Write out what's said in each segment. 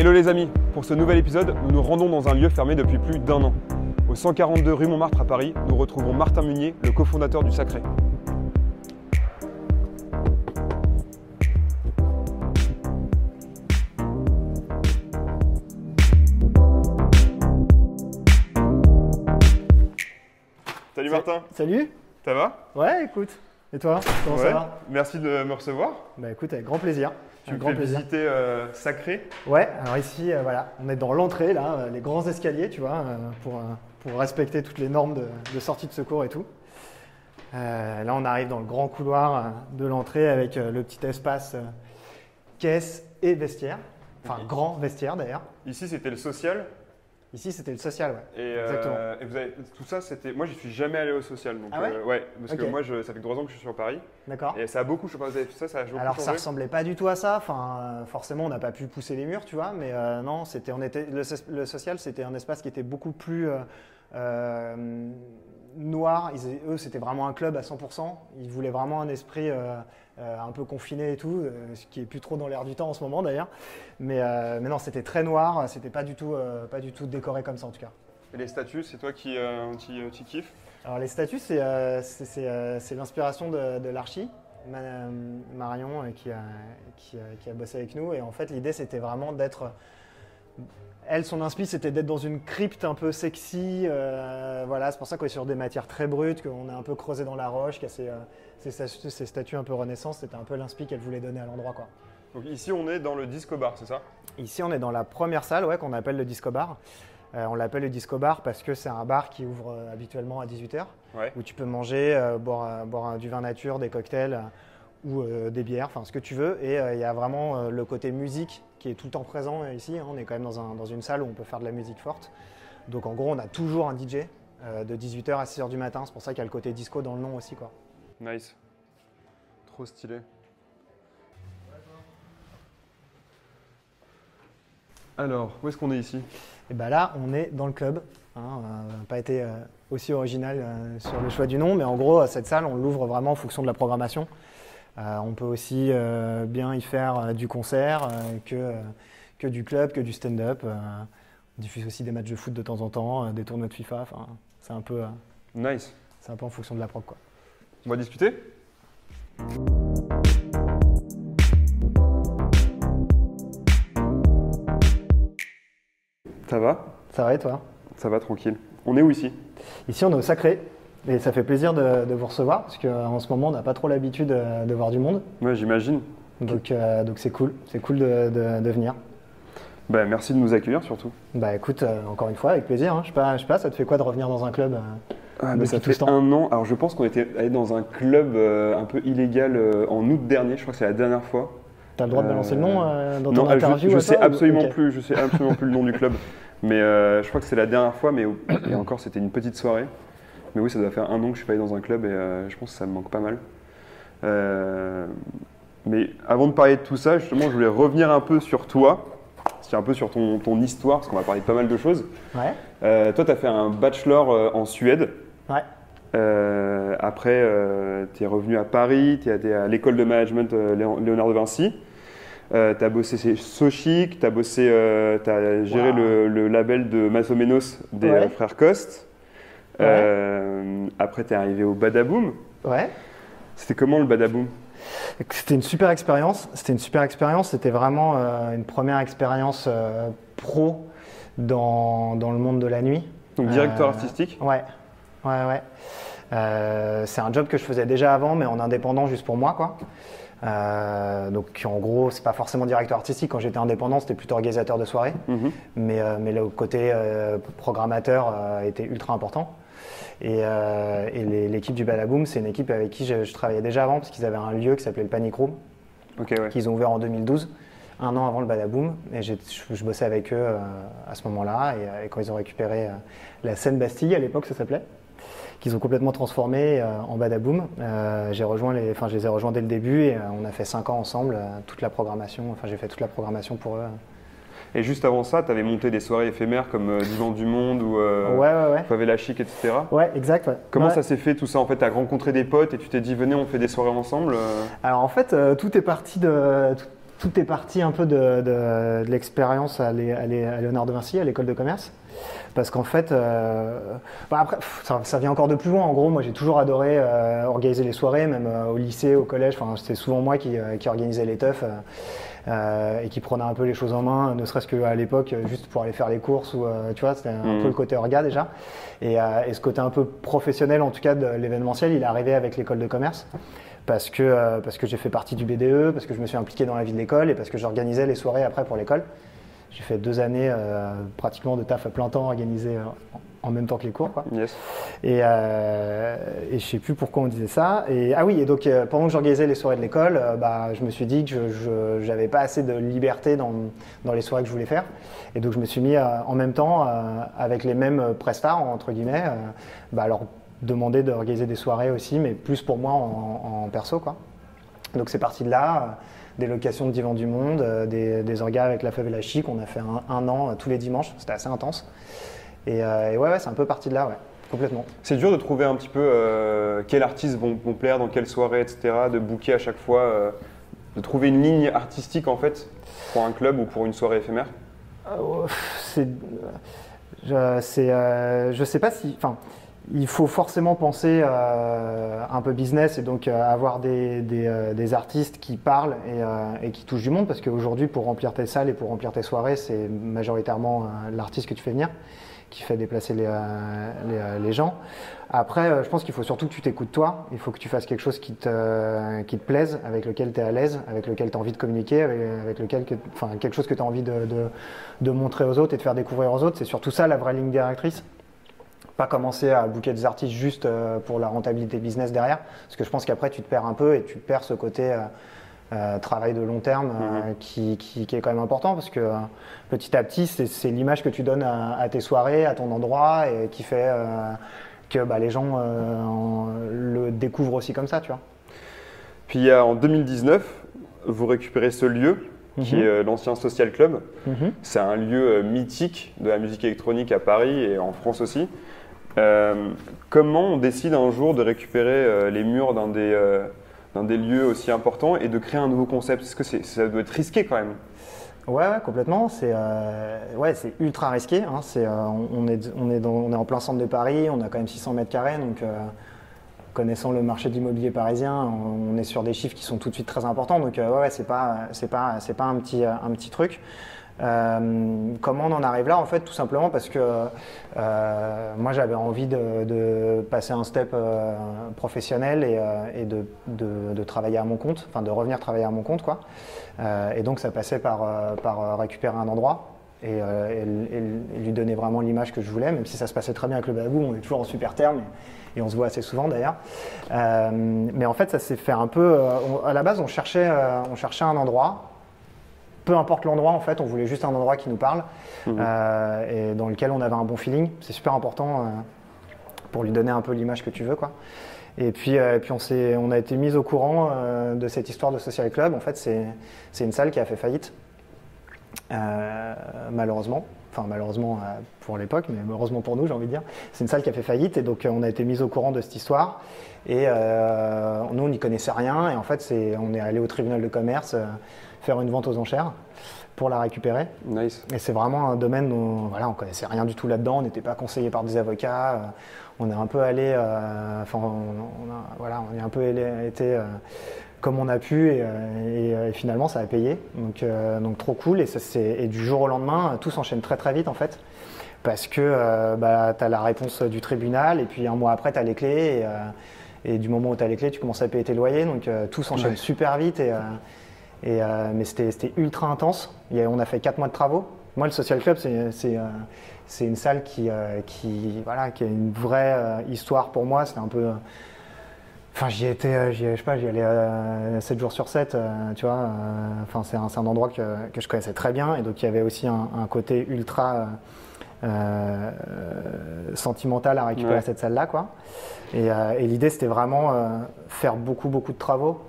Hello les amis, pour ce nouvel épisode, nous nous rendons dans un lieu fermé depuis plus d'un an. Au 142 rue Montmartre à Paris, nous retrouvons Martin Munier, le cofondateur du Sacré. Salut Martin, Salut ça va? Ouais, écoute. Et toi? Comment Ouais, ça va? Merci de me recevoir. Bah écoute, avec grand plaisir. Tu me grand plaisir. visiter euh, Sacré. Ouais, alors ici, euh, voilà, on est dans l'entrée, là, euh, les grands escaliers, tu vois, pour, pour respecter toutes les normes de, de sortie de secours et tout. Là, on arrive dans le grand couloir de l'entrée avec le petit espace caisse et vestiaire. Enfin, grand vestiaire d'ailleurs. Ici c'était le social. Ici, c'était le social, ouais. Et, euh, Exactement. et vous avez, tout ça, c'était. Moi, je suis jamais allé au social. Donc, Ah ouais euh, ouais, parce que moi, je, ça fait trois ans que je suis sur Paris. D'accord Et ça a beaucoup, je sais pas, vous avez fait ça, ça a beaucoup Alors ça ressemblait pas du tout à ça. Enfin, euh, forcément, on n'a pas pu pousser les murs, tu vois. Mais euh, non, c'était, on était, le, le social, c'était un espace qui était beaucoup plus noir. Ils- eux, c'était vraiment un club à 100%. Ils voulaient vraiment un esprit un peu confiné et tout, euh, ce qui est plus trop dans l'air du temps en ce moment d'ailleurs. Mais, euh, mais non, c'était très noir. C'était pas du tout, euh, pas du tout décoré comme ça en tout cas. Et les statues, c'est toi qui, euh, qui, euh, qui kiffes Alors les statues, c'est euh, euh, l'inspiration de, de l'archi, Ma- euh, Marion, euh, qui a, qui, a, qui a bossé avec nous. Et en fait, l'idée, c'était vraiment d'être... Elle, son inspi, c'était d'être dans une crypte un peu sexy. euh, voilà, c'est pour ça qu'on est sur des matières très brutes, qu'on a un peu creusé dans la roche, qu'il y a ces, ces statues, un peu renaissance. C'était un peu l'inspi qu'elle voulait donner à l'endroit. quoi. Donc ici, on est dans le disco bar, c'est ça? Ici, on est dans la première salle ouais, qu'on appelle le disco bar. Euh, on l'appelle le disco bar parce que c'est un bar qui ouvre euh, habituellement à 18h, Ouais. où tu peux manger, euh, boire, boire du vin nature, des cocktails ou des bières, enfin ce que tu veux. Et il y a vraiment le côté musique qui est tout le temps présent ici. hein. On est quand même dans, un- dans une salle où on peut faire de la musique forte. Donc en gros, on a toujours un DJ de 18h à 6h du matin. C'est pour ça qu'il y a le côté disco dans le nom aussi. Quoi. Nice. Trop stylé. Alors, où est-ce qu'on est ici? Et bien là, on est dans le club. Hein, on n'a pas été euh, aussi original euh, sur le choix du nom, mais en gros, cette salle, on l'ouvre vraiment en fonction de la programmation. Euh, on peut aussi euh, bien y faire du concert que, que du club, que du stand-up. on diffuse aussi des matchs de foot de temps en temps, des tournois de FIFA. Enfin, c'est un peu, Nice. c'est un peu en fonction de la prog, quoi. On va discuter? Ça va? Ça va et toi? Ça va, tranquille. On est où ici? Ici, on est au Sacré. Et ça fait plaisir de, de vous recevoir, parce qu'en ce moment, on n'a pas trop l'habitude euh, de voir du monde. Ouais, j'imagine. Donc, euh, donc c'est cool. C'est cool de- de- de venir. Bah, merci de nous accueillir surtout. Bah écoute, euh, encore une fois, avec plaisir. hein. Je sais pas, je sais pas, ça te fait quoi de revenir dans un club euh, Ah, ça fait temps. un an. Alors, je pense qu'on était allé dans un club euh, un peu illégal euh, en août dernier. Je crois que c'est la dernière fois. T'as le droit de balancer le nom euh, dans non, ton je- interview je, à sais toi, absolument ok. plus. Je sais absolument plus le nom du club. Mais je crois que c'est la dernière fois. Mais et encore, c'était une petite soirée. Mais oui, ça doit faire un an que je suis pas allé dans un club et je pense que ça me manque pas mal. Mais avant de parler de tout ça, justement, je voulais revenir un peu sur toi, un peu sur ton, ton histoire, parce qu'on va parler de pas mal de choses. Ouais, Euh, toi, tu as fait un bachelor en Suède. Ouais. Euh, après, tu es revenu à Paris, tu es à l'école de management euh, Léon- Léonard de Vinci. tu as bossé chez Sochic, tu as, bossé, tu as géré Wow. le, le label de Masomenos des Ouais. euh, frères Coste. Ouais. Euh, après, tu es arrivé au Badaboom. Ouais. C'était comment le Badaboom? C'était une super expérience. C'était une super expérience. C'était vraiment euh, une première expérience euh, pro dans, dans le monde de la nuit. Donc, directeur Euh, artistique? Ouais, ouais, ouais. Euh, c'est un job que je faisais déjà avant, mais en indépendant juste pour moi, quoi. Euh, donc en gros, c'est pas forcément directeur artistique. Quand j'étais indépendant, c'était plutôt organisateur de soirée. Mhm. mais, euh, mais le côté programmateur était ultra important. Et, l'équipe du Badaboom, c'est une équipe avec qui je, je travaillais déjà avant, parce qu'ils avaient un lieu qui s'appelait le Panic Room, ouais. qu'ils ont ouvert en 2012, un an avant le Badaboom. Et je, je bossais avec eux euh, à ce moment-là, et, et quand ils ont récupéré euh, la scène Bastille, à l'époque ça s'appelait, qu'ils ont complètement transformé euh, en Badaboom. Euh, j'ai rejoint les, enfin, je les ai rejoints dès le début, et euh, on a fait cinq ans ensemble, toute la programmation, enfin j'ai fait toute la programmation pour eux. Et juste avant ça, tu avais monté des soirées éphémères comme euh, Divan du Monde ou euh, ouais, ouais, ouais. Favela Chic, etc. Ouais, exact. ouais. Comment ça s'est fait tout ça? En fait, tu as rencontré des potes et tu t'es dit venez, on fait des soirées ensemble euh, Alors en fait, tout est parti de tout, tout est parti un peu de, de- de l'expérience à, à l'é- à Léonard de Vinci, à l'école de commerce. Parce qu'en fait, euh, bah après, ça, ça vient encore de plus loin. En gros, moi, j'ai toujours adoré euh, organiser les soirées, même euh, au lycée, au collège. Enfin, c'était souvent moi qui, euh, qui organisais les teufs et qui prenait un peu les choses en main, ne serait-ce qu'à l'époque, juste pour aller faire les courses. Ou, euh, tu vois, c'était un Mhm. peu le côté orga déjà. Et, euh, et ce côté un peu professionnel, en tout cas, de l'événementiel, il est arrivé avec l'école de commerce parce que, euh, parce que j'ai fait partie du BDE, parce que je me suis impliqué dans la vie de l'école et parce que j'organisais les soirées après pour l'école. J'ai fait deux années euh, pratiquement de taf à plein temps organisé euh, en même temps que les cours. Quoi. Yes. Et, euh, et je sais plus pourquoi on disait ça. Et, ah oui, et donc pendant que j'organisais les soirées de l'école, bah, je me suis dit que je n'avais pas assez de liberté dans, dans les soirées que je voulais faire. Et donc je me suis mis en même temps, avec les mêmes prestats, entre guillemets, bah, à leur demander d'organiser des soirées aussi, mais plus pour moi en, en perso. Quoi. Donc c'est parti de là. euh, des locations de divans du monde, euh, des, des orgas avec la fève et la chic. On a fait un, un an euh, tous les dimanches, c'était assez intense. Et, euh, et ouais, ouais c'est un peu parti de là, ouais, complètement. C'est dur de trouver un petit peu euh, quels artistes vont, vont plaire dans quelle soirée, etc. De booker à chaque fois, euh, de trouver une ligne artistique en fait pour un club ou pour une soirée éphémère? C'est, je, c'est, euh, je sais pas si, enfin, il faut forcément penser euh, un peu business et donc euh, avoir euh, des artistes qui parlent et, qui touchent du monde parce qu'aujourd'hui pour remplir tes salles et pour remplir tes soirées c'est majoritairement l'artiste que tu fais venir qui fait déplacer les, gens. Après, je pense qu'il faut surtout que tu t'écoutes toi. Il faut que tu fasses quelque chose qui te, plaise, avec lequel tu es à l'aise, avec lequel tu as envie de communiquer, avec, lequel, que- enfin, quelque chose que tu as envie de montrer aux autres et de faire découvrir aux autres. C'est surtout ça la vraie ligne directrice. Pas commencer à booker des artistes juste euh, pour la rentabilité business derrière, parce que je pense qu'après tu te perds un peu et tu perds ce côté euh, euh, travail de long terme euh, qui, qui- qui est quand même important, parce que euh, petit à petit c'est l'image que tu donnes à, à tes soirées, à ton endroit, et qui fait que bah, les gens en- le découvrent aussi comme ça, tu vois. Puis en 2019, vous récupérez ce lieu qui Mhm. est l'ancien Social Club. C'est un lieu mythique de la musique électronique à Paris et en France aussi. Euh, comment on décide un jour de récupérer euh, les murs d'un des, euh, d'un des lieux aussi importants et de créer un nouveau concept? Est-ce que ça doit être risqué quand même? Ouais, complètement. C'est ouais, ultra risqué. hein. On, est, on, est dans- on est en plein centre de Paris, on a quand même 600 mètres carrés, donc connaissant le marché de l'immobilier parisien, on, est sur des chiffres qui sont tout de suite très importants. Donc ouais, ouais, c'est pas, pas, pas un petit, un petit truc. Euh, comment on en arrive là En fait, tout simplement parce que euh, moi j'avais envie de, passer un step euh, professionnel et, de, travailler à mon compte, enfin de revenir travailler à mon compte, quoi. Et donc ça passait par, récupérer un endroit et, lui donner vraiment l'image que je voulais, même si ça se passait très bien avec le Babou, on est toujours en super terme et, on se voit assez souvent d'ailleurs. Mais en fait ça s'est fait un peu, à la base on cherchait un endroit, peu importe l'endroit en fait, on voulait juste un endroit qui nous parle euh, et dans lequel on avait un bon feeling, c'est super important euh, pour lui donner un peu l'image que tu veux quoi. Et puis, euh, et puis on, on a été mis au courant de cette histoire de Social Club. En fait, c'est une salle qui a fait faillite, malheureusement. Enfin, malheureusement pour l'époque, mais heureusement pour nous, j'ai envie de dire. C'est une salle qui a fait faillite et donc on a été mis au courant de cette histoire. Et nous, on n'y connaissait rien. Et en fait, c'est- on est allé au tribunal de commerce faire une vente aux enchères pour la récupérer. Nice. Et c'est vraiment un domaine dont voilà, on connaissait rien du tout là-dedans, on n'était pas conseillé par des avocats, euh, on est un peu allé, euh, enfin, on, on a, voilà, on est un peu allé- été euh, comme on a pu et, et, et finalement ça a payé, donc, donc trop cool. Et, ça, c'est- et du jour au lendemain, tout s'enchaîne très très vite en fait, parce que bah, tu as la réponse du tribunal et puis un mois après tu as les clés. Et, du moment où tu as les clés, tu commences à payer tes loyers, donc tout s'enchaîne Ouais. super vite. Et, et, euh, mais c'était ultra intense. On a fait 4 mois de travaux. Moi, le Social Club, c'est euh, une salle qui, euh, qui, voilà, qui a une vraie euh, histoire pour moi. C'était un peu. euh, Enfin, j'y étais, euh, je sais pas, j'y allais 7 jours sur 7, tu vois. euh, Enfin, c'est un, endroit que, que je connaissais très bien. Et donc, il y avait aussi un, un côté ultra euh, euh, sentimental à récupérer Ouais. cette salle-là, quoi. Et, euh, et l'idée, c'était vraiment euh, faire beaucoup, beaucoup de travaux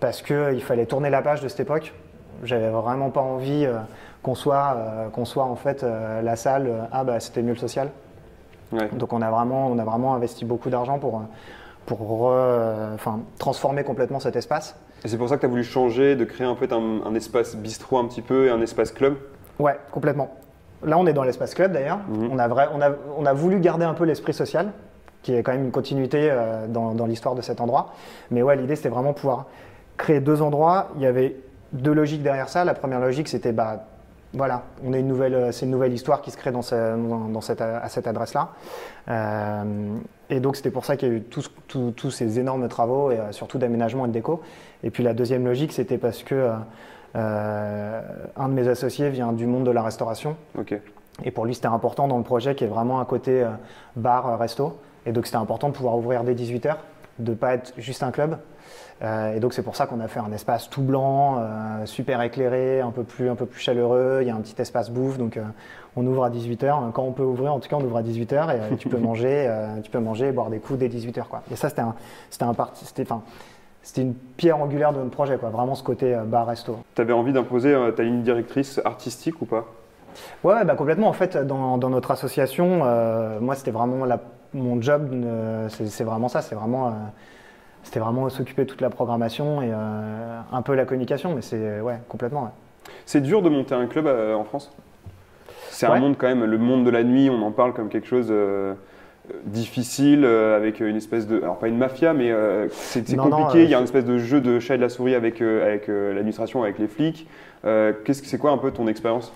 parce qu'il fallait tourner la page de cette époque. J'avais vraiment pas envie euh, qu'on soit, euh, qu'on soit en fait euh, la salle, euh, ah bah c'était mieux le social. Ouais. Donc on a vraiment, on a vraiment investi beaucoup d'argent pour, euh, pour re- enfin, transformer complètement cet espace. Et c'est pour ça que tu as voulu changer, de créer en fait un, un espace bistrot un petit peu et un espace club? Ouais, complètement. Là, on est dans l'espace club d'ailleurs. Mhm. on, a vrai- on, a, on a voulu garder un peu l'esprit social, qui est quand même une continuité euh, dans, dans l'histoire de cet endroit. Mais ouais, l'idée, c'était vraiment pouvoir créer deux endroits. Il y avait deux logiques derrière ça. La première logique, c'était bah, voilà, on est une nouvelle, euh, c'est une nouvelle histoire qui se crée dans, ce- dans- dans cette, à cette adresse-là. Euh, et donc, c'était pour ça qu'il y a eu tous, tous- tous ces énormes travaux, et euh, surtout d'aménagement et de déco. Et puis, la deuxième logique, c'était parce que euh, euh, un de mes associés vient du monde de la restauration. Ok. Et pour lui, c'était important dans le projet qui est vraiment un côté euh, bar, euh, resto. Et donc, c'était important de pouvoir ouvrir dès 18h, de ne pas être juste un club. Euh, et donc, c'est pour ça qu'on a fait un espace tout blanc, euh, super éclairé, un peu, plus, un peu plus chaleureux. Il y a un petit espace bouffe. Donc, euh, on ouvre à 18h. Quand on peut ouvrir, en tout cas, on ouvre à 18h. Et tu, peux manger, tu peux manger et boire des coups dès 18h. Quoi. Et ça, c'était un, c'était un parti. C'était, enfin, c'était une pierre angulaire de notre projet, quoi. vraiment ce côté bar-resto. Tu avais envie d'imposer ta ligne directrice artistique ou pas? Ouais, bah complètement. En fait, dans, dans notre association, moi, c'était vraiment la- mon job. c'est c'est vraiment ça. C'est vraiment, c'était vraiment s'occuper de toute la programmation et euh, un peu la communication. Mais c'est ouais, complètement. ouais. C'est dur de monter un club euh, en France? C'est un monde quand même, le monde de la nuit, on en parle comme quelque chose euh, difficile, euh, avec une espèce de... Alors pas une mafia, mais euh, c'est compliqué, euh, il y a une espèce de jeu de chat et de la souris avec, avec l'administration, avec les flics. Qu'est-ce que c'est quoi un peu ton expérience?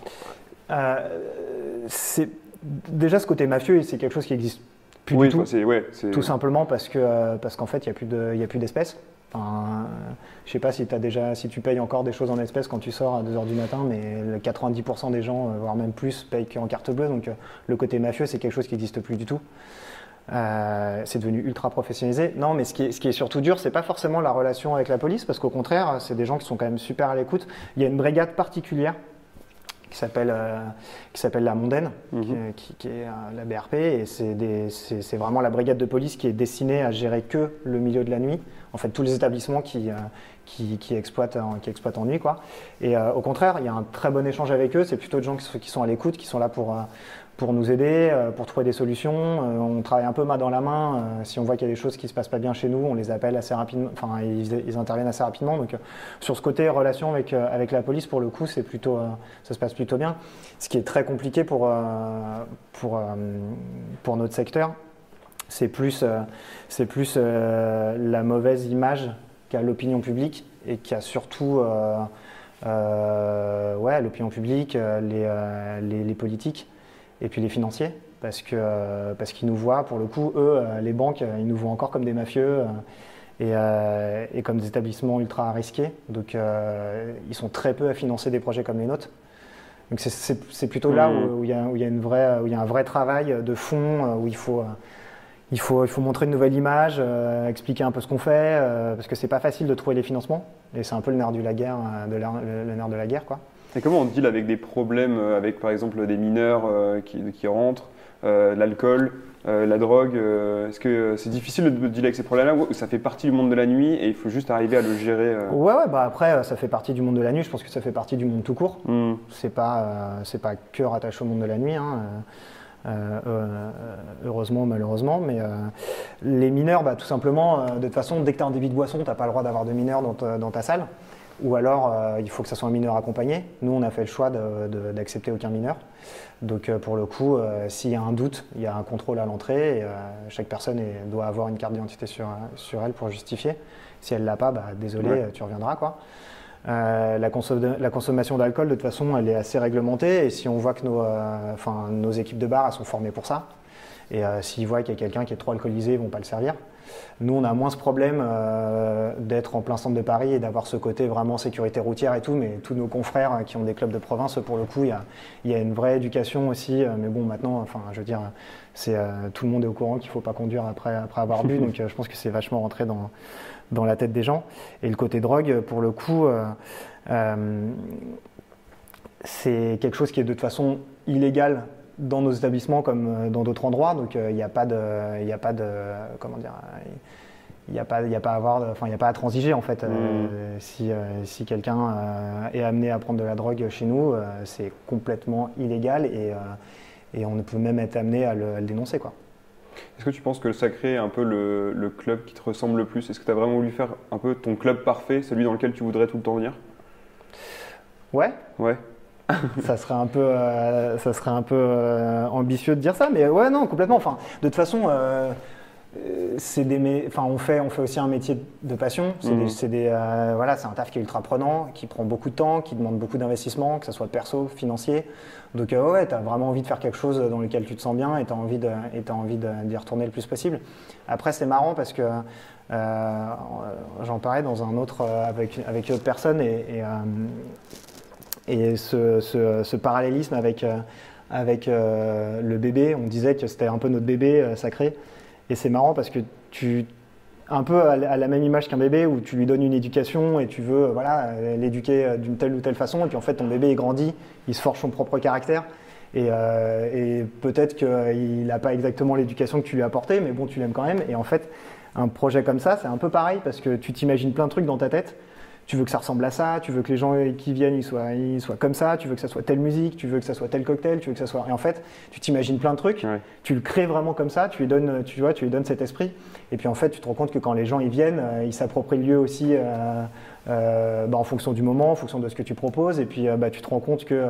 C'est déjà ce côté mafieux, c'est quelque chose qui existe plus Oui, du tout. enfin. Ouais, simplement parce que euh, parce qu'en fait, il n'y a plus d'espèces. Enfin, euh, je sais pas si, as déjà, si tu payes encore des choses en espèces quand tu sors à 2h du matin, mais le 90% des gens, euh, voire même plus, payent qu'en carte bleue. Donc euh, le côté mafieux, c'est quelque chose qui n'existe plus du tout. Euh, c'est devenu ultra professionnalisé. Non, mais ce qui est, ce qui est surtout dur, c'est pas forcément la relation avec la police, parce qu'au contraire, c'est des gens qui sont quand même super à l'écoute. Il y a une brigade particulière qui s'appelle euh, qui s'appelle la Mondaine, Mhm. qui, est- qui- qui est euh, la BRP, et c'est vraiment la brigade de police qui est destinée à gérer que le milieu de la nuit. En fait, tous les établissements qui euh, qui, qui exploitent en, qui exploitent en quoi. Et euh, au contraire, il y a un très bon échange avec eux. C'est plutôt des gens qui sont, qui sont à l'écoute, qui sont là pour euh, pour nous aider, euh, pour trouver des solutions. Euh, on travaille un peu main dans la main. Euh, si on voit qu'il y a des choses qui se passent pas bien chez nous, on les appelle assez rapidement. Enfin, ils, ils interviennent assez rapidement. Donc, euh, sur ce côté relation avec euh, avec la police, pour le coup, c'est plutôt, euh, ça se passe plutôt bien. Ce qui est très compliqué pour euh, pour euh, pour notre secteur, c'est plus euh, c'est plus euh, la mauvaise image qu'a l'opinion publique et qui a surtout euh, euh, ouais, l'opinion publique, euh, les, les, les politiques et puis les financiers. Parce que euh, parce qu'ils nous voient, pour le coup, eux, les banques, ils nous voient encore comme des mafieux et, euh, et comme des établissements ultra risqués. Donc euh, ils sont très peu à financer des projets comme les nôtres. Donc c'est- plutôt là Mhm. où il y, a- où il y a une vraie- où il y a un vrai travail de fond, où il faut, il faut, il faut montrer une nouvelle image, euh, expliquer un peu ce qu'on fait, euh, parce que c'est pas facile de trouver les financements. Et c'est un peu le nerf de la guerre, euh, de la- le, nerf de la guerre, quoi. Et comment on deal avec des problèmes, avec par exemple des mineurs qui, qui rentrent, l'alcool, la drogue Est-ce que c'est difficile de de dealer avec ces problèmes-là ou ça fait partie du monde de la nuit et il faut juste arriver à le gérer Ouais, ouais, bah après, ça fait partie du monde de la nuit. Je pense que ça fait partie du monde tout court. Hmm. C'est pas, c'est pas que rattaché au monde de la nuit, hein, euh, euh, heureusement ou malheureusement. Mais euh, les mineurs, bah, tout simplement, euh, de toute façon, dès que tu as un débit de boisson, tu n'as pas le droit d'avoir de mineurs dans ta, dans ta salle. Ou alors, il faut que ça soit un mineur accompagné. Nous, on a fait le choix d'accepter aucun mineur. Donc, pour le coup, s'il y a un doute, il y a un contrôle à l'entrée. Et, chaque personne est- doit avoir une carte d'identité sur, sur elle pour justifier. Si elle l'a pas, bah, désolé, Ouais. tu reviendras. Quoi. Euh, la, consom- la consommation d'alcool, de toute façon, elle est assez réglementée. Et si on voit que nos, euh, nos équipes de bar elles sont formées pour ça, et euh, s'ils voient qu'il y a quelqu'un qui est trop alcoolisé, ils vont pas le servir. Nous, on a moins ce problème euh, d'être en plein centre de Paris et d'avoir ce côté vraiment sécurité routière et tout. Mais tous nos confrères qui ont des clubs de province, pour le coup, il y y a une vraie éducation aussi. mais bon, maintenant, enfin, je veux dire, c'est tout le monde est au courant qu'il faut pas conduire après, après avoir bu. donc, je pense que c'est vachement rentré dans, dans la tête des gens. Et le côté drogue, pour le coup, euh, euh, c'est quelque chose qui est de toute façon illégal dans nos établissements comme euh, dans d'autres endroits. Donc il n'y a pas de, il a pas de, comment dire, il n'y a pas, il a pas à avoir, de- enfin il y a pas à transiger en fait. Euh, si euh, si quelqu'un euh, est amené à prendre de la drogue chez nous, c'est complètement illégal et et on peut même être amené à le, à le dénoncer quoi. Est-ce que tu penses que le Sacré est un peu le, le club qui te ressemble le plus? Est-ce que tu as vraiment voulu faire un peu ton club parfait, celui dans lequel tu voudrais tout le temps venir? Ouais, Ouais. ça serait un peu, euh, ça serait un peu euh, ambitieux de dire ça, mais ouais, non, complètement. Enfin, de toute façon, euh, c'est des, enfin, on fait, on fait aussi un métier de passion. C'est Mhm. des- des, euh, voilà, c'est un taf qui est ultra prenant, qui prend beaucoup de temps, qui demande beaucoup d'investissement, que ce soit perso, financier. Donc euh, ouais, tu as vraiment envie de faire quelque chose dans lequel tu te sens bien et tu as envie de, et t'as envie d'y retourner le plus possible. Après, c'est marrant parce que euh, j'en parlais dans un autre euh, avec, avec une autre personne et, et, euh, et ce, ce- ce parallélisme avec, euh, avec euh, le bébé, on disait que c'était un peu notre bébé euh, sacré. Et c'est marrant parce que tu, un peu à la même image qu'un bébé où tu lui donnes une éducation et tu veux euh, voilà, euh, l'éduquer euh, d'une telle ou telle façon. Et puis en fait, ton bébé il grandit, il se forge son propre caractère. Et, euh, et peut-être qu'il n'a pas exactement l'éducation que tu lui as apportée, mais bon, tu l'aimes quand même. Et en fait, un projet comme ça, c'est un peu pareil parce que tu t'imagines plein de trucs dans ta tête. Tu veux que ça ressemble à ça, tu veux que les gens qui viennent ils soient, ils soient comme ça, tu veux que ça soit telle musique, tu veux que ça soit tel cocktail, tu veux que ça soit. Et en fait, tu t'imagines plein de trucs, Ouais. tu le crées vraiment comme ça, tu lui donnes, tu vois, tu lui donnes cet esprit. Et puis en fait, tu te rends compte que quand les gens ils viennent, euh, ils s'approprient le lieu aussi euh, euh, bah, en fonction du moment, en fonction de ce que tu proposes. Et puis euh, bah, tu te rends compte que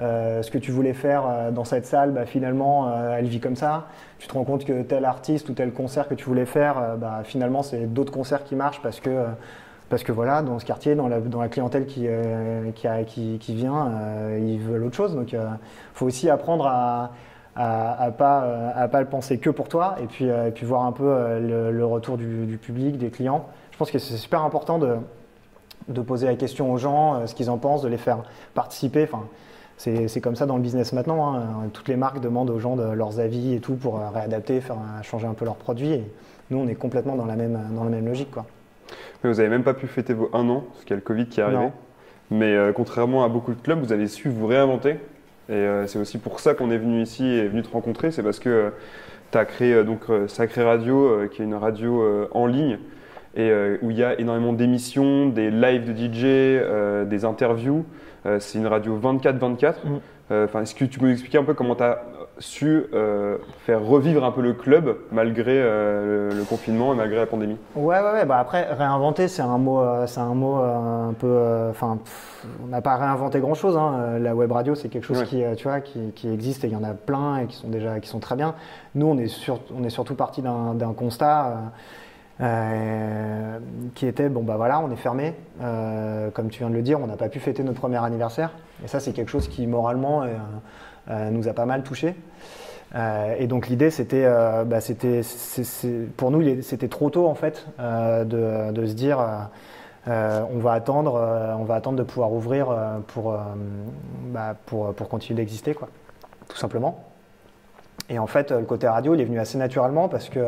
ce que tu voulais faire dans cette salle, bah, finalement, elle vit comme ça. Tu te rends compte que tel artiste ou tel concert que tu voulais faire, bah, finalement, c'est d'autres concerts qui marchent parce que parce que voilà, dans ce quartier, dans la, clientèle qui, euh, vient, euh, ils veulent autre chose. Donc, il faut aussi apprendre à à, pas euh, à pas le penser que pour toi, et puis euh, voir un peu euh, le, retour du, public, des clients. Je pense que c'est super important de poser la question aux gens, euh, ce qu'ils en pensent, de les faire participer. Enfin, c'est comme ça dans le business maintenant. hein. Toutes les marques demandent aux gens leurs avis et tout pour euh, réadapter, euh, changer un peu leurs produits. Et nous, on est complètement dans la même dans la même logique, quoi. Mais vous n'avez même pas pu fêter vos un an, parce qu'il y a le Covid qui est arrivé. Non. Mais euh, contrairement à beaucoup de clubs, vous avez su vous réinventer. Et euh, c'est aussi pour ça qu'on est venu ici et venu te rencontrer. C'est parce que tu as créé euh, donc euh, Sacré Radio, euh, qui est une radio euh, en ligne, et euh, où il y a énormément d'émissions, des lives de DJ, euh, des interviews. Euh, c'est une radio 24-24. Mm. Euh, Est-ce que tu peux nous expliquer un peu comment tu as su euh, faire revivre un peu le club malgré euh, le, le confinement et malgré la pandémie Ouais, ouais, ouais. Bah après, réinventer, c'est un mot, euh, c'est un mot un peu. Enfin, on n'a pas réinventé grand chose. La web radio, c'est quelque chose Ouais. qui, tu vois, qui, qui existe et il y en a plein et qui sont déjà, qui sont très bien. Nous, on est, sur- on est surtout parti d'un constat. euh, qui était bon bah voilà on est fermé Euh, comme tu viens de le dire on n'a pas pu fêter notre premier anniversaire et ça c'est quelque chose qui moralement euh, nous a pas mal touché euh, et donc l'idée c'était, euh, bah, c'était, pour nous c'était trop tôt en fait euh, de, de se dire euh, euh, on va attendre, euh, on va attendre de pouvoir ouvrir euh, pour, euh, bah, pour, pour continuer d'exister quoi, tout simplement. Et en fait le côté radio il est venu assez naturellement parce que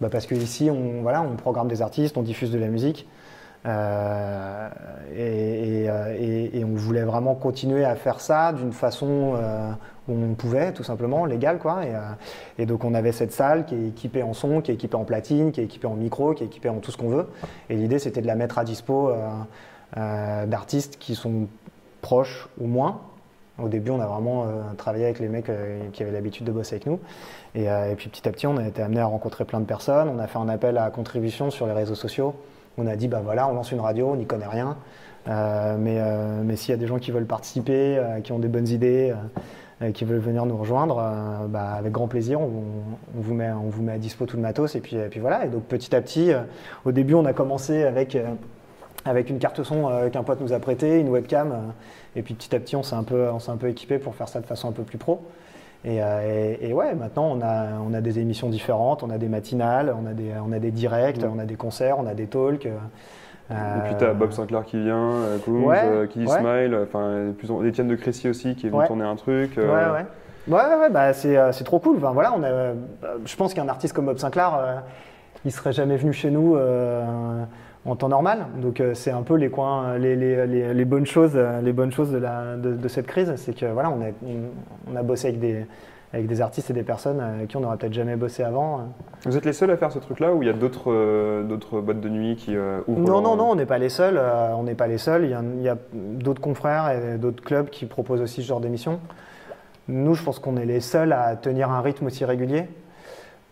bah, parce que ici on voilà on programme des artistes, on diffuse de la musique. Euh, euh, et- on voulait vraiment continuer à faire ça d'une façon euh, où on pouvait, tout simplement, légale. Quoi. Et, et donc on avait cette salle qui est équipée en son, qui est équipée en platine, qui est équipée en micro, qui est équipée en tout ce qu'on veut. Et l'idée c'était de la mettre à dispo d'artistes qui sont proches ou moins. Au début, on a vraiment travaillé avec les mecs qui avaient l'habitude de bosser avec nous. Et puis petit à petit, on a été amené à rencontrer plein de personnes. On a fait un appel à contribution sur les réseaux sociaux. On a dit, bah on lance une radio, on n'y connaît rien. Euh, mais euh, mais s'il y a des gens qui veulent participer, euh, qui ont des bonnes idées, qui veulent venir nous rejoindre, bah, avec grand plaisir, on, vous met, à dispo tout le matos. Et puis, puis voilà. Et donc petit à petit, au début, on a commencé avec, une carte son qu'un pote nous a prêté, une webcam. et puis petit à petit, on s'est un, peu- on un peu équipé pour faire ça de façon un peu plus pro. Et, euh, et- et ouais, maintenant on a, on a des émissions différentes, on a des matinales, on a des, on a des directs, Mm. on a des concerts, on a des talks. euh, Et puis tu as Bob Sinclair qui vient, euh, Coombs, Ouais, euh, Kiddy ouais. Smile, enfin Étienne de Crécy aussi qui est venu Ouais. tourner un truc. Ouais, euh, ouais. Ouais, ouais, bah, c'est, euh, c'est trop cool. Enfin, voilà, on a, euh, je pense qu'un artiste comme Bob Sinclair, euh, il serait jamais venu chez nous euh, en temps normal. Donc euh, c'est un peu les coins, les, les, les, les bonnes choses, euh, les bonnes choses de, la, de, de cette crise, c'est que voilà, on a, on, on a bossé avec des, avec des artistes et des personnes euh, avec qui on n'aurait peut-être jamais bossé avant. Vous êtes les seuls à faire ce truc-là ou il y a d'autres euh, d'autres boîtes de nuit qui euh, ouvrent Non, leur- non, non, on n'est pas les seuls. euh, on n'est pas les seuls. Il y a, il y a d'autres confrères et d'autres clubs qui proposent aussi ce genre d'émission. Nous, je pense qu'on est les seuls à tenir un rythme aussi régulier.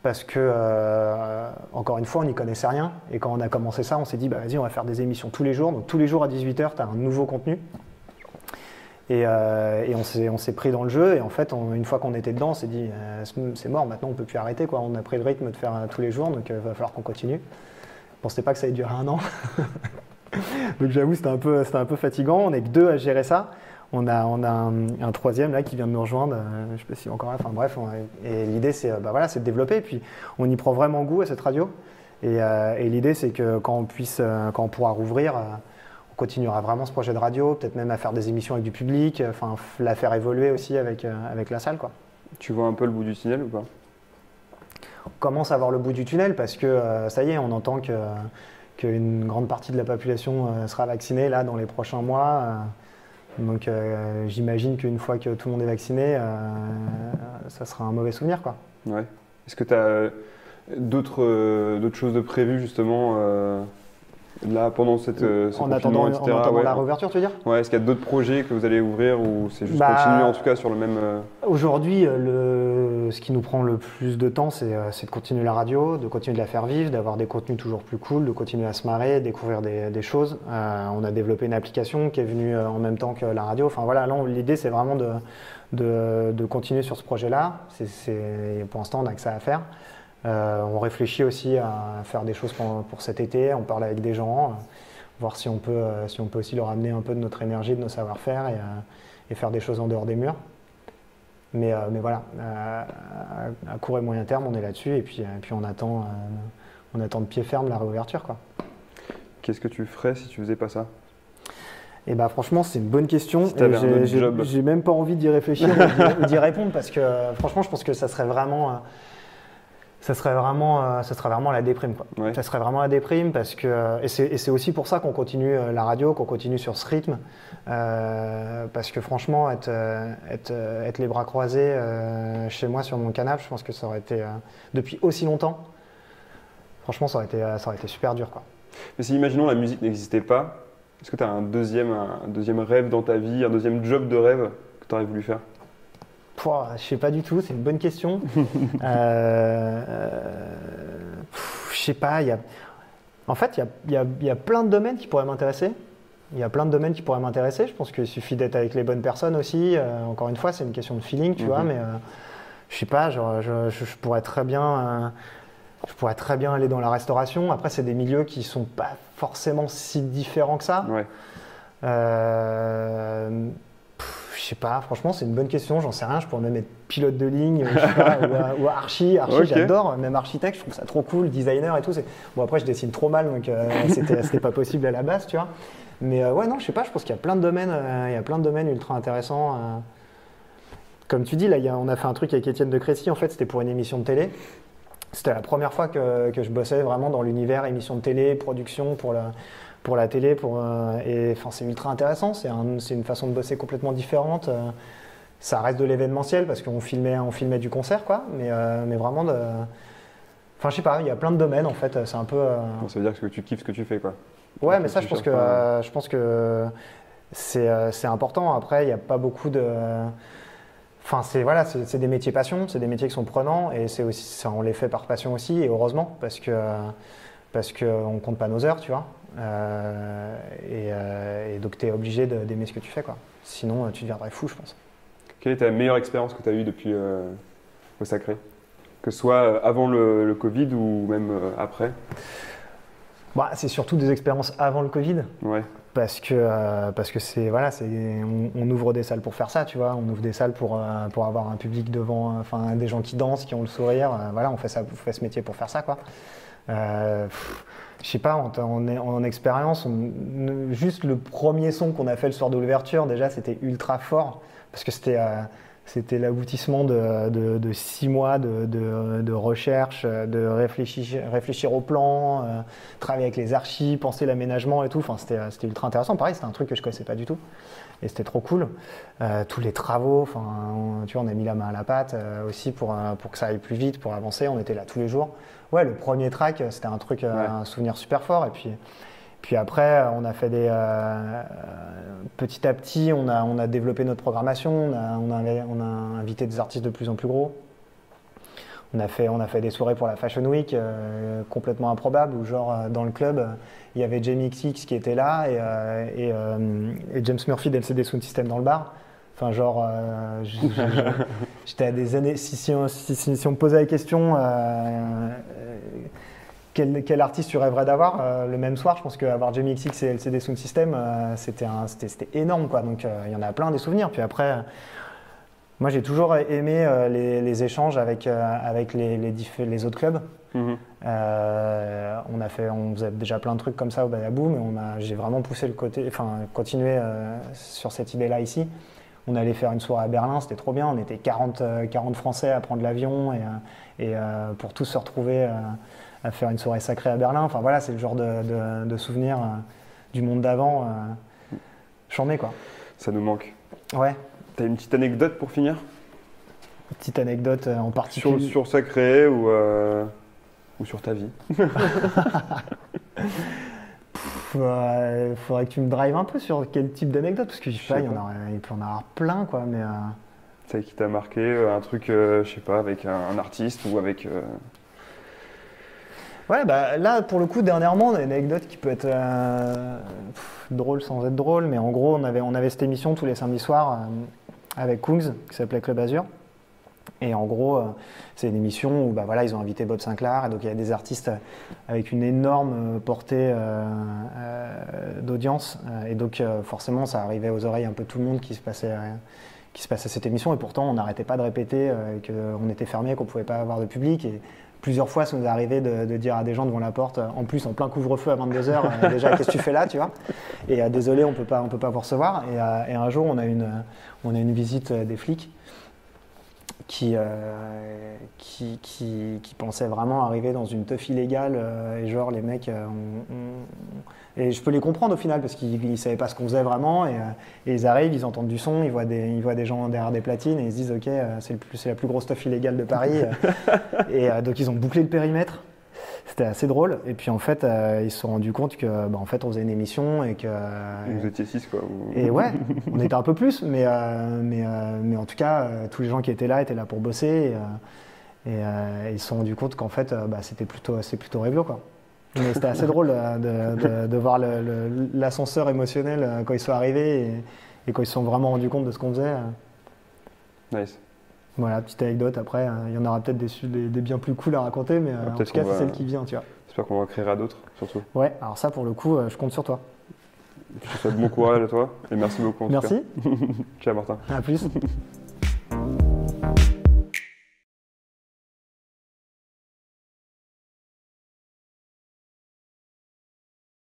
Parce que, euh, encore une fois, on n'y connaissait rien. Et quand on a commencé ça, on s'est dit, bah, vas-y, on va faire des émissions tous les jours. Donc tous les jours à 18h, tu as un nouveau contenu. Et, euh, on s'est pris dans le jeu. Et en fait, une fois qu'on était dedans, on s'est dit, euh, c'est mort, maintenant on ne peut plus arrêter. On a pris le rythme de faire tous les jours, donc il va falloir qu'on continue. Je ne pensais pas que ça allait durer un an. donc j'avoue, c'était un, peu, un peu fatigant. On n'est que deux à gérer ça. On a, on a un, troisième là qui vient de nous rejoindre, je ne sais pas si encore là, enfin bref, et l'idée c'est bah, voilà, de développer, et puis on y prend vraiment goût à cette radio, et, et l'idée c'est que quand on, puisse, quand on pourra rouvrir, on continuera vraiment ce projet de radio, peut-être même à faire des émissions avec du public, enfin la faire évoluer aussi avec, euh, avec la salle. Quoi. Tu vois un peu le bout du tunnel ou pas? On commence à voir le bout du tunnel parce que euh, ça y est, on entend que qu'une grande partie de la population euh, sera vaccinée là dans les prochains mois. Donc j'imagine qu'une fois que tout le monde est vacciné, ça sera un mauvais souvenir. Quoi. Ouais. Est-ce que tu as d'autres, d'autres choses de prévues justement Là, pendant cette, euh, ce en attendant, etc. En attendant la réouverture, tu veux dire? Ouais, est-ce qu'il y a d'autres projets que vous allez ouvrir ou c'est juste bah, continuer en tout cas sur le même. Euh, aujourd'hui, euh, ce qui nous prend le plus de temps, c'est de continuer la radio, de continuer de la faire vivre, d'avoir des contenus toujours plus cool, de continuer à se marrer, découvrir des, choses. on a développé une application qui est venue en même temps que la radio. Enfin voilà, l'idée c'est vraiment de, de, de, continuer sur ce projet-là. Pour l'instant, on n'a que ça à faire. Euh, on réfléchit aussi à faire des choses pour, cet été, on parle avec des gens, euh, voir si on, peut, euh, si on peut aussi leur amener un peu de notre énergie, de nos savoir-faire et, faire des choses en dehors des murs. Mais, mais voilà, à, court et moyen terme, on est là-dessus et puis, puis on, attend, on attend de pied ferme la réouverture. Qu'est-ce que tu ferais si tu faisais pas ça? Et eh bah franchement, c'est une bonne question. J'ai même pas envie d'y réfléchir ou d'y répondre parce que franchement, je pense que ça serait vraiment ça serait vraiment, euh, ça serait vraiment la déprime. Quoi. Ça serait vraiment la déprime parce que, et c'est aussi pour ça qu'on continue euh, la radio, qu'on continue sur ce rythme. Euh, parce que franchement, être, être, être, les bras croisés chez moi sur mon canapé, je pense que ça aurait été, depuis aussi longtemps, franchement, ça aurait été, ça aurait été super dur. Quoi. Mais si, imaginons, la musique n'existait pas, est-ce que tu as un deuxième, un deuxième rêve dans ta vie, un deuxième job de rêve que tu aurais voulu faire? Je sais pas du tout, c'est une bonne question. euh, je sais pas, y a... en fait, il y a, y a, plein de domaines qui pourraient m'intéresser. Il y a plein de domaines qui pourraient m'intéresser. Je pense qu'il suffit d'être avec les bonnes personnes aussi. Euh, encore une fois, c'est une question de feeling, tu vois, mhm. mais euh, je sais pas, genre, je, je, pourrais très bien. Euh, je pourrais très bien aller dans la restauration. Après, c'est des milieux qui sont pas forcément si différents que ça. Ouais. Euh, je sais pas, franchement, c'est une bonne question, j'en sais rien. Je pourrais même être pilote de ligne ou, archi. Archi, j'adore, même architecte, je trouve ça trop cool, designer et tout. Bon, après, je dessine trop mal, donc euh, c'était pas possible à la base, tu vois. Mais euh, ouais, non, je sais pas, je pense qu'il y a plein de domaines, euh, il y a plein de domaines ultra intéressants. Comme tu dis, là, on a fait un truc avec Étienne de Crécy, en fait, c'était pour une émission de télé. C'était la première fois que, que, je bossais vraiment dans l'univers émission de télé, production, pour la pour la télé. Pour, euh, et enfin, c'est ultra intéressant. C'est une façon de bosser complètement différente. Euh, ça reste de l'événementiel parce qu'on filmait, on filmait du concert, quoi. Mais, euh, mais vraiment de. Enfin, je sais pas, il y a plein de domaines en fait. C'est un peu. ça veut dire que tu kiffes ce que tu fais, quoi. Ouais, mais ça, je pense, que, je pense que c'est important. Après, il n'y a pas beaucoup de. Enfin, c'est voilà, c'est des métiers passion, c'est des métiers qui sont prenants et c'est aussi, ça, on les fait par passion aussi et heureusement parce que parce qu'on compte pas nos heures, tu vois. Euh, euh, et, donc, tu es obligé d'aimer ce que tu fais. Quoi. Sinon, tu deviendrais fou, je pense. Quelle est ta meilleure expérience que tu as eue depuis euh, au Sacré? Que ce soit avant le, Covid ou même après? Bah, C'est surtout des expériences avant le Covid. Ouais. Parce que parce que c'est voilà c'est on, ouvre des salles pour faire ça tu vois on ouvre des salles pour pour avoir un public devant enfin des gens qui dansent qui ont le sourire voilà on fait ça on fait ce métier pour faire ça quoi je sais pas, en, en, expérience, juste le premier son qu'on a fait le soir de l'ouverture, déjà, c'était ultra fort parce que c'était euh, c'était l'aboutissement de, six mois de, recherche, de réfléchir, réfléchir au plan, euh, travailler avec les archives, penser l'aménagement et tout. Enfin, c'était ultra intéressant. Pareil, c'était un truc que je connaissais pas du tout. Et c'était trop cool. Euh, tous les travaux, enfin, tu vois, on a mis la main à la pâte aussi pour, pour que ça aille plus vite, pour avancer. On était là tous les jours ouais, le premier track, c'était un truc, euh, un souvenir super fort. Et puis, puis après, on a fait des. Euh, petit à petit, on a, on a développé notre programmation, on a, on, a, on a invité des artistes de plus en plus gros. On a, fait, on a fait des soirées pour la Fashion Week complètement improbables où genre dans le club il y avait Jamie XX qui était là et, et, James Murphy d'LCD Sound System dans le bar. Enfin, genre, j'étais à des années. Si, si, si, on me posait la question, quel, artiste tu rêverais d'avoir euh, le même soir? Je pense qu'avoir Jamie XX et LCD Sound System, euh, c'était énorme. Quoi. Donc euh, il y en a plein des souvenirs. Puis après, moi j'ai toujours aimé les, échanges avec, avec les, les, autres clubs. Mhm. on, a fait, on faisait déjà plein de trucs comme ça au Badabou, mais j'ai vraiment poussé le côté, enfin continué sur cette idée-là ici. On allait faire une soirée à Berlin, c'était trop bien. On était 40, 40 Français à prendre l'avion et, et pour tous se retrouver à faire une soirée sacrée à Berlin. Enfin voilà, c'est le genre de, de, souvenirs euh, du monde d'avant. Euh, chambé quoi. Ça nous manque. Ouais. T'as une petite anecdote pour finir? Une petite anecdote euh, en particulier Sur, sur Sacré ou, ou sur ta vie? Il faudrait que tu me drives un peu sur quel type d'anecdote, parce que je sais pas, il, y en a, il peut en avoir plein, quoi, mais... C'est qui t'a marqué, un truc, je sais pas, avec un, artiste ou avec Ouais, bah, là, pour le coup, dernièrement, on a une anecdote qui peut être euh, drôle sans être drôle, mais en gros, on avait, on avait cette émission tous les samedis soirs euh, avec Kungs, qui s'appelait Club Azur. Et en gros, euh, c'est une émission où bah, voilà, ils ont invité Bob Sinclair, et donc il y a des artistes avec une énorme portée d'audience. et donc, forcément, ça arrivait aux oreilles un peu tout le monde qui se passait qui se passait cette émission et pourtant on n'arrêtait pas de répéter qu'on était fermé, qu'on ne pouvait pas avoir de public plusieurs fois, ça nous est arrivé de, dire à des gens devant la porte, en plus en plein couvre-feu à 22h, euh, déjà qu'est-ce que tu fais là, tu vois? Et euh, désolé, on peut pas, on peut pas vous recevoir. Et, euh, un jour, on a une, on a une visite des flics qui, qui, qui, pensaient vraiment arriver dans une teuf illégale et genre les mecs et je peux les comprendre au final parce qu'ils ne savaient pas ce qu'on faisait vraiment. Et, euh, ils arrivent, ils entendent du son, ils voient des, ils voient des gens derrière des platines et ils se disent Ok, euh, c'est la plus grosse stuff illégale de Paris. et euh, donc ils ont bouclé le périmètre. C'était assez drôle. Et puis en fait, ils se sont rendus compte que bah, en fait, on faisait une émission et que. Vous étiez six quoi. Et ouais, on était un peu plus, mais, mais, mais en tout cas, tous les gens qui étaient là étaient là pour bosser. Et, ils se sont rendus compte qu'en fait, bah, c'était plutôt, plutôt réglo quoi. Mais c'était assez drôle euh, de, voir l'ascenseur émotionnel euh, quand ils sont arrivés et, quand ils se sont vraiment rendus compte de ce qu'on faisait. Euh. Nice. Voilà, petite anecdote. Après, il y en aura peut-être des, des, bien plus cool à raconter, mais en tout cas, c'est celle qui vient, tu vois. J'espère qu'on en créera d'autres, surtout. Ouais, alors ça, pour le coup, je compte sur toi. Je te souhaite bon courage à toi et merci beaucoup. En merci. Ciao, Martin. À plus.